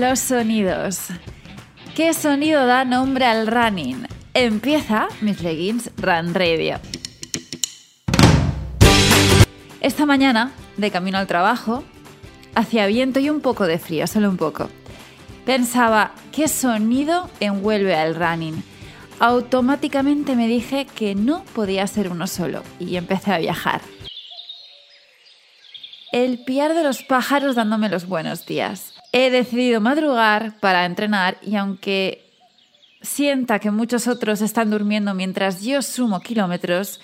Los sonidos. ¿Qué sonido da nombre al running? Empieza mis leggings Run Radio. Esta mañana, de camino al trabajo, hacía viento y un poco de frío, solo un poco. Pensaba, ¿qué sonido envuelve al running? Automáticamente me dije que no podía ser uno solo y empecé a viajar. El piar de los pájaros dándome los buenos días. He decidido madrugar para entrenar y aunque sienta que muchos otros están durmiendo mientras yo sumo kilómetros,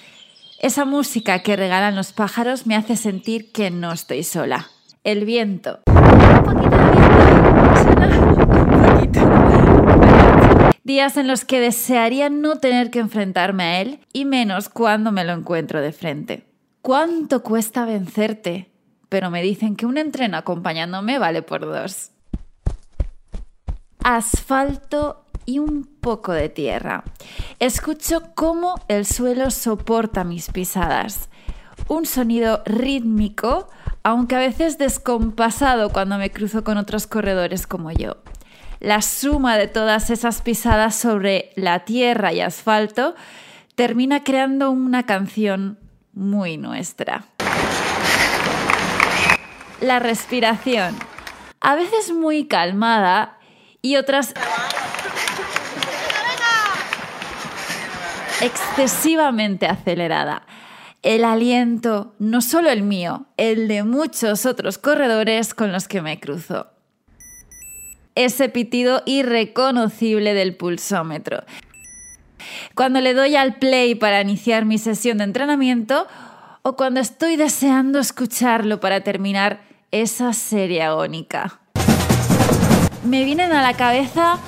esa música que regalan los pájaros me hace sentir que no estoy sola. El viento. Un poquito de viento. Un poquito. Días en los que desearía no tener que enfrentarme a él y menos cuando me lo encuentro de frente. ¿Cuánto cuesta vencerte? Pero me dicen que un entreno acompañándome vale por dos. Asfalto y un poco de tierra. Escucho cómo el suelo soporta mis pisadas. Un sonido rítmico, aunque a veces descompasado cuando me cruzo con otros corredores como yo. La suma de todas esas pisadas sobre la tierra y asfalto termina creando una canción muy nuestra. La respiración. A veces muy calmada y otras excesivamente acelerada. El aliento, no solo el mío, el de muchos otros corredores con los que me cruzo. Ese pitido irreconocible del pulsómetro. Cuando le doy al play para iniciar mi sesión de entrenamiento o cuando estoy deseando escucharlo para terminar esa serie agónica. Me vienen a la cabeza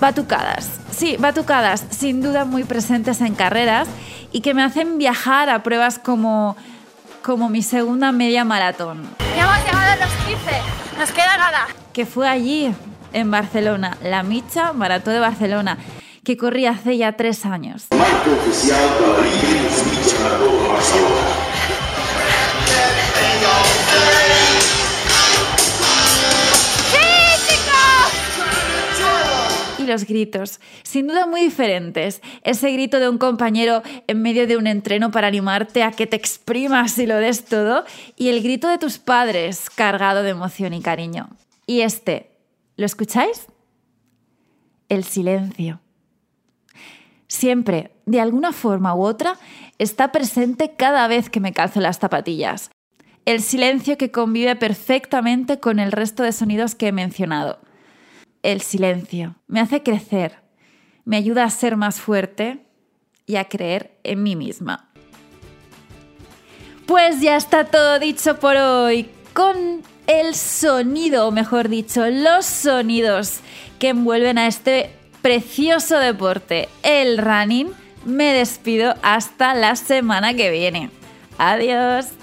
batucadas, Sí, batucadas, sin duda muy presentes en carreras y que me hacen viajar a pruebas como, como mi segunda media maratón. Ya hemos llegado a los 15, nos queda nada. Que fue allí, en Barcelona, la Micha Maratón de Barcelona, que corrí hace ya tres años. Marco los gritos, sin duda muy diferentes. Ese grito de un compañero en medio de un entreno para animarte a que te exprimas y lo des todo, y el grito de tus padres cargado de emoción y cariño. Y este, ¿lo escucháis? El silencio. Siempre, de alguna forma u otra, está presente cada vez que me calzo las zapatillas. El silencio que convive perfectamente con el resto de sonidos que he mencionado el silencio. Me hace crecer, me ayuda a ser más fuerte y a creer en mí misma. Pues ya está todo dicho por hoy con el sonido, o mejor dicho, los sonidos que envuelven a este precioso deporte, el running. Me despido hasta la semana que viene. Adiós.